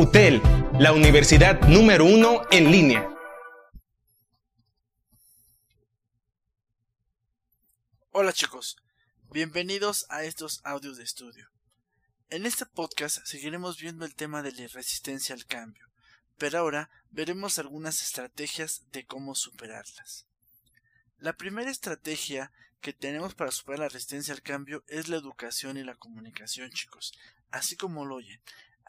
UTEL, la universidad número uno en línea. Hola chicos, bienvenidos a estos audios de estudio. En este podcast seguiremos viendo el tema de la resistencia al cambio, pero ahora veremos algunas estrategias de cómo superarlas. La primera estrategia que tenemos para superar la resistencia al cambio es la educación y la comunicación, chicos, así como lo oyen,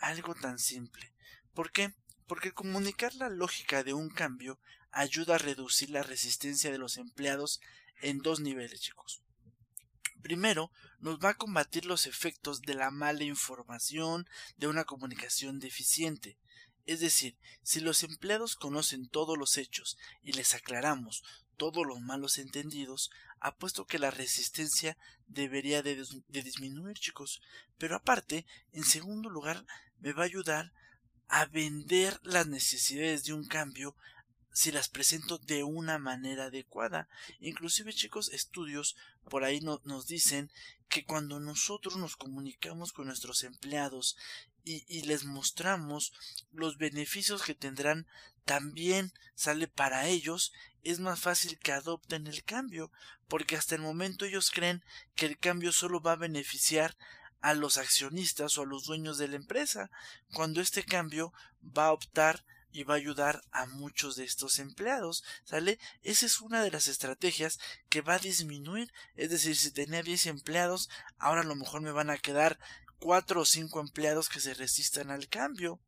algo tan simple. ¿Por qué? Porque comunicar la lógica de un cambio ayuda a reducir la resistencia de los empleados en dos niveles, chicos. Primero, nos va a combatir los efectos de la mala información de una comunicación deficiente. Es decir, si los empleados conocen todos los hechos y les aclaramos todos los malos entendidos, apuesto que la resistencia debería de, disminuir, chicos. Pero aparte, en segundo lugar, me va a ayudar a vender las necesidades de un cambio si las presento de una manera adecuada. Inclusive, chicos, estudios por ahí nos dicen que cuando nosotros nos comunicamos con nuestros empleados y, les mostramos los beneficios que tendrán también sale para ellos, es más fácil que adopten el cambio, porque hasta el momento ellos creen que el cambio solo va a beneficiar a los accionistas o a los dueños de la empresa, cuando este cambio va a optar y va a ayudar a muchos de estos empleados, ¿sale? Esa es una de las estrategias que va a disminuir, es decir, si tenía 10 empleados, ahora a lo mejor me van a quedar cuatro o cinco empleados que se resistan al cambio.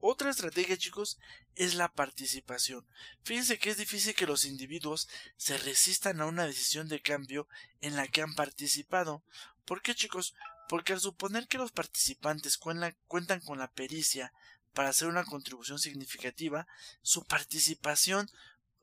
Otra estrategia, chicos, es la participación. Fíjense que es difícil que los individuos se resistan a una decisión de cambio en la que han participado. ¿Por qué, chicos? Porque al suponer que los participantes cuentan con la pericia para hacer una contribución significativa, su participación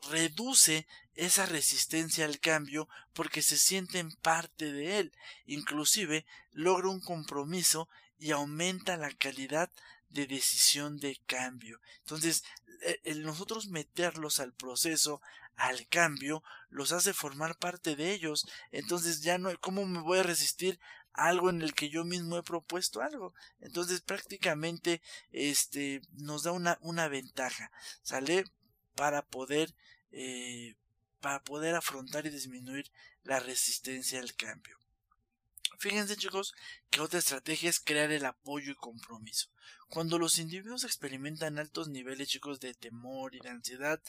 reduce esa resistencia al cambio porque se sienten parte de él, inclusive logra un compromiso y aumenta la calidad de decisión de cambio. Entonces, e, el nosotros meterlos al proceso, al cambio, los hace formar parte de ellos. Entonces ya no, ¿cómo me voy a resistir algo en el que yo mismo he propuesto algo? Entonces prácticamente, este, nos da una, una ventaja, ¿sale? Para poder eh, para poder afrontar y disminuir la resistencia al cambio. Fíjense chicos que otra estrategia es crear el apoyo y compromiso. Cuando los individuos experimentan altos niveles chicos de temor y de ansiedad,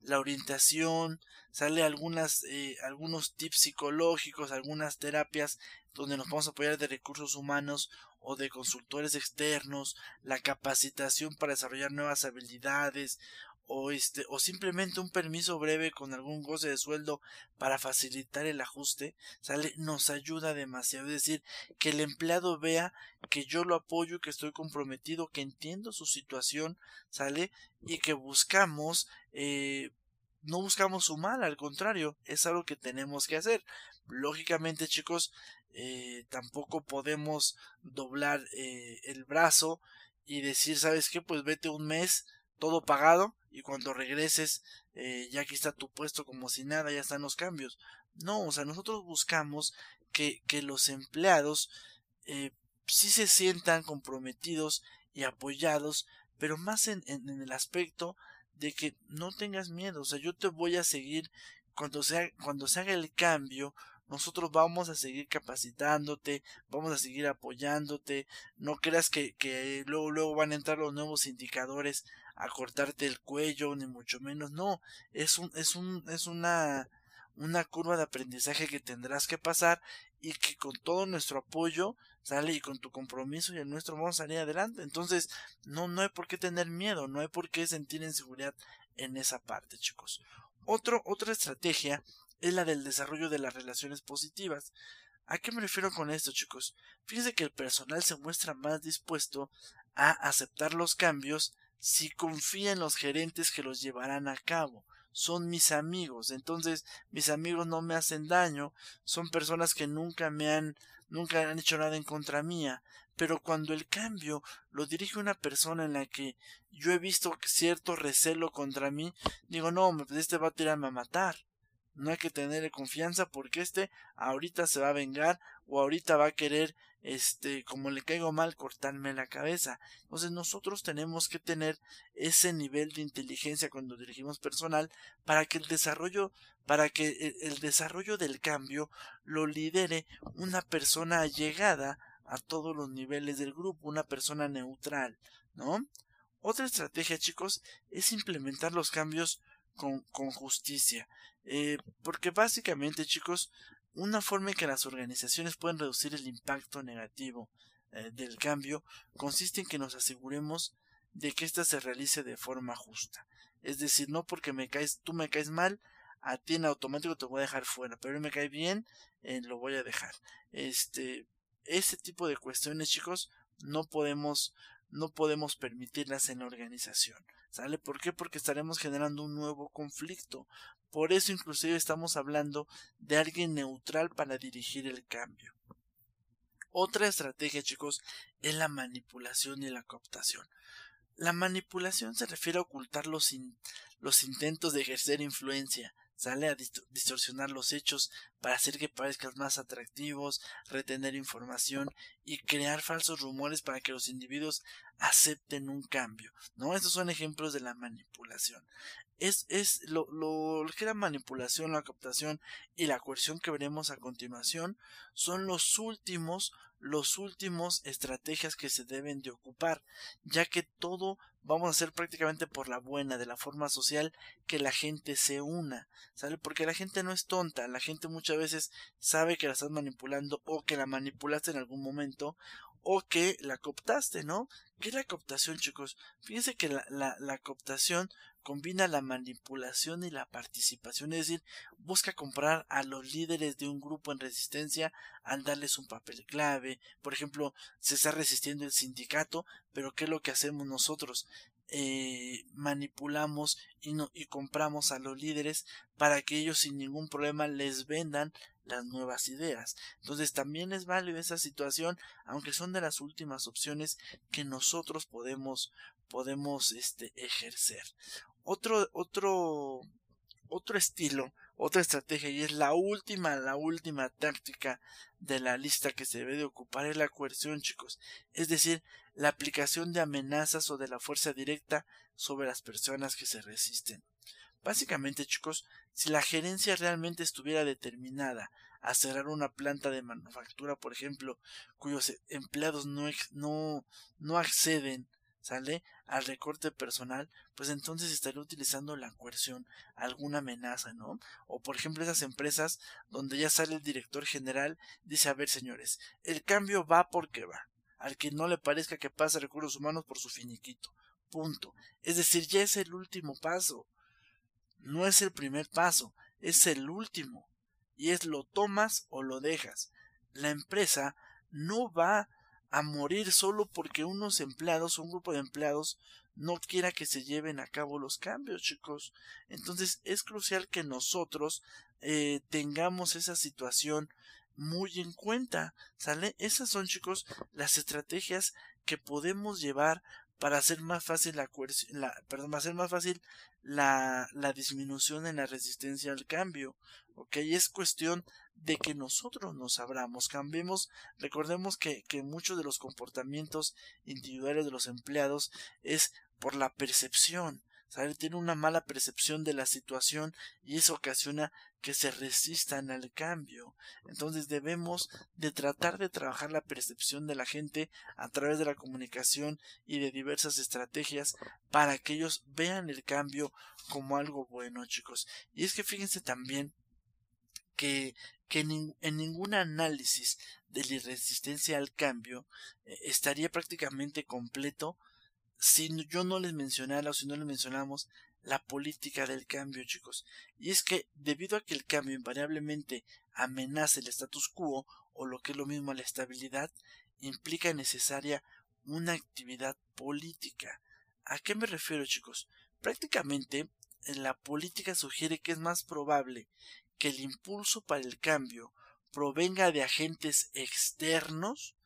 la orientación, sale algunas, eh, algunos tips psicológicos, algunas terapias donde nos a apoyar de recursos humanos o de consultores externos, la capacitación para desarrollar nuevas habilidades o este o simplemente un permiso breve con algún goce de sueldo para facilitar el ajuste sale nos ayuda demasiado. Es decir que el empleado vea que yo lo apoyo que estoy comprometido que entiendo su situación sale y que buscamos eh, no buscamos su mal al contrario es algo que tenemos que hacer. Lógicamente chicos eh, tampoco podemos doblar eh, el brazo y decir sabes qué pues vete un mes todo pagado y cuando regreses eh, ya aquí está tu puesto como si nada, ya están los cambios. No, o sea, nosotros buscamos que, que los empleados eh, sí se sientan comprometidos y apoyados, pero más en, en, el aspecto de que no tengas miedo, o sea, yo te voy a seguir cuando se, cuando se haga el cambio, nosotros vamos a seguir capacitándote, vamos a seguir apoyándote, no creas que, que luego, luego van a entrar los nuevos indicadores a cortarte el cuello, ni mucho menos, no, es un, es un, es una, una curva de aprendizaje que tendrás que pasar y que con todo nuestro apoyo sale y con tu compromiso y el nuestro vamos a salir adelante. Entonces, no, no hay por qué tener miedo, no hay por qué sentir inseguridad en esa parte, chicos. Otro, otra estrategia es la del desarrollo de las relaciones positivas. ¿A qué me refiero con esto, chicos? Fíjense que el personal se muestra más dispuesto a aceptar los cambios si confía en los gerentes que los llevarán a cabo. Son mis amigos, entonces mis amigos no me hacen daño, son personas que nunca me han nunca han hecho nada en contra mía, pero cuando el cambio lo dirige una persona en la que yo he visto cierto recelo contra mí, digo, no, pues este va a tirarme a matar. No hay que tenerle confianza porque este ahorita se va a vengar o ahorita va a querer este, como le caigo mal, cortarme la cabeza. Entonces nosotros tenemos que tener ese nivel de inteligencia cuando dirigimos personal para que el desarrollo, para que el, desarrollo del cambio lo lidere una persona allegada a todos los niveles del grupo, una persona neutral, ¿no? Otra estrategia, chicos, es implementar los cambios con, con justicia. Eh, porque básicamente, chicos, una forma en que las organizaciones pueden reducir el impacto negativo eh, del cambio consiste en que nos aseguremos de que ésta se realice de forma justa. Es decir, no porque me caes, tú me caes mal, a ti en automático te voy a dejar fuera, pero me cae bien, eh, lo voy a dejar. Este, ese tipo de cuestiones, chicos, no podemos, no podemos permitirlas en la organización. ¿Sale? ¿Por qué? Porque estaremos generando un nuevo conflicto. Por eso inclusive estamos hablando de alguien neutral para dirigir el cambio. Otra estrategia, chicos, es la manipulación y la cooptación. La manipulación se refiere a ocultar los, los intentos de ejercer influencia, sale a distorsionar los hechos para hacer que parezcan más atractivos, retener información y crear falsos rumores para que los individuos acepten un cambio. ¿No? Estos son ejemplos de la manipulación es, es lo, lo que la manipulación, la captación y la coerción que veremos a continuación son los últimos, los últimos estrategias que se deben de ocupar, ya que todo vamos a hacer prácticamente por la buena, de la forma social, que la gente se una, ¿sale? Porque la gente no es tonta, la gente muchas veces sabe que la estás manipulando o que la manipulaste en algún momento o que la cooptaste, ¿no? ¿Qué es la cooptación, chicos? Fíjense que la, la, la cooptación combina la manipulación y la participación, es decir, busca comprar a los líderes de un grupo en resistencia al darles un papel clave. Por ejemplo, se está resistiendo el sindicato, pero ¿qué es lo que hacemos nosotros? Eh, manipulamos y, no, y compramos a los líderes para que ellos sin ningún problema les vendan las nuevas ideas. Entonces también es válido esa situación, aunque son de las últimas opciones que nosotros podemos podemos este ejercer. Otro, otro, otro estilo, otra estrategia, y es la última, la última táctica de la lista que se debe de ocupar es la coerción, chicos. Es decir, la aplicación de amenazas o de la fuerza directa sobre las personas que se resisten. Básicamente, chicos, si la gerencia realmente estuviera determinada a cerrar una planta de manufactura, por ejemplo, cuyos empleados no, no, no acceden sale al recorte personal, pues entonces estaría utilizando la coerción, alguna amenaza, ¿no? O por ejemplo esas empresas donde ya sale el director general, dice, a ver señores, el cambio va porque va, al que no le parezca que pase recursos humanos por su finiquito, punto. Es decir, ya es el último paso, no es el primer paso, es el último, y es lo tomas o lo dejas. La empresa no va a morir solo porque unos empleados, un grupo de empleados, no quiera que se lleven a cabo los cambios, chicos. Entonces es crucial que nosotros eh, tengamos esa situación muy en cuenta, ¿sale? Esas son, chicos, las estrategias que podemos llevar para hacer más fácil la, la perdón, hacer más fácil la, la disminución en la resistencia al cambio. ¿ok? Es cuestión de que nosotros nos abramos, cambiemos, recordemos que, que muchos de los comportamientos individuales de los empleados es por la percepción, ¿sabe? Tiene una mala percepción de la situación y eso ocasiona que se resistan al cambio. Entonces debemos de tratar de trabajar la percepción de la gente a través de la comunicación y de diversas estrategias para que ellos vean el cambio como algo bueno, chicos. Y es que fíjense también que, que en, ningún análisis de la resistencia al cambio eh, estaría prácticamente completo si yo no les mencionara o si no les mencionamos la política del cambio, chicos. Y es que debido a que el cambio invariablemente amenaza el status quo o lo que es lo mismo la estabilidad, implica necesaria una actividad política. ¿A qué me refiero, chicos? Prácticamente la política sugiere que es más probable que el impulso para el cambio provenga de agentes externos,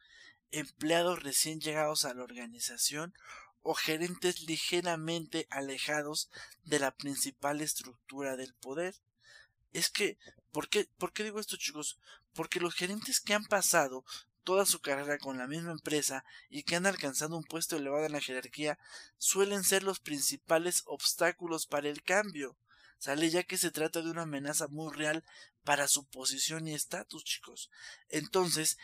empleados recién llegados a la organización o gerentes ligeramente alejados de la principal estructura del poder. Es que, ¿por qué, ¿por qué digo esto chicos? Porque los gerentes que han pasado toda su carrera con la misma empresa y que han alcanzado un puesto elevado en la jerarquía suelen ser los principales obstáculos para el cambio. Sale ya que se trata de una amenaza muy real para su posición y estatus, chicos. Entonces,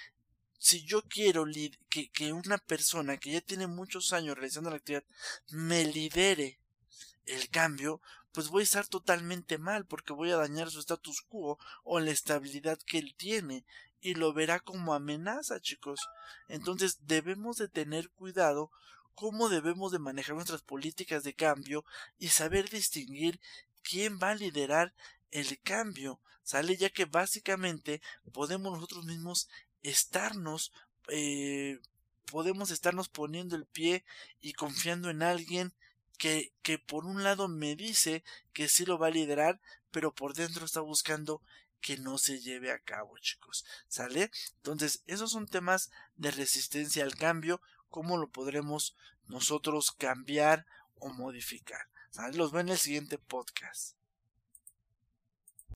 si yo quiero que, que una persona que ya tiene muchos años realizando la actividad me lidere el cambio, pues voy a estar totalmente mal porque voy a dañar su status quo o la estabilidad que él tiene y lo verá como amenaza, chicos. Entonces debemos de tener cuidado cómo debemos de manejar nuestras políticas de cambio y saber distinguir quién va a liderar el cambio. Sale ya que básicamente podemos nosotros mismos estarnos eh, podemos estarnos poniendo el pie y confiando en alguien que, que por un lado me dice que sí lo va a liderar, pero por dentro está buscando que no se lleve a cabo, chicos. ¿Sale? Entonces, esos son temas de resistencia al cambio, cómo lo podremos nosotros cambiar o modificar. Los ven en el siguiente podcast.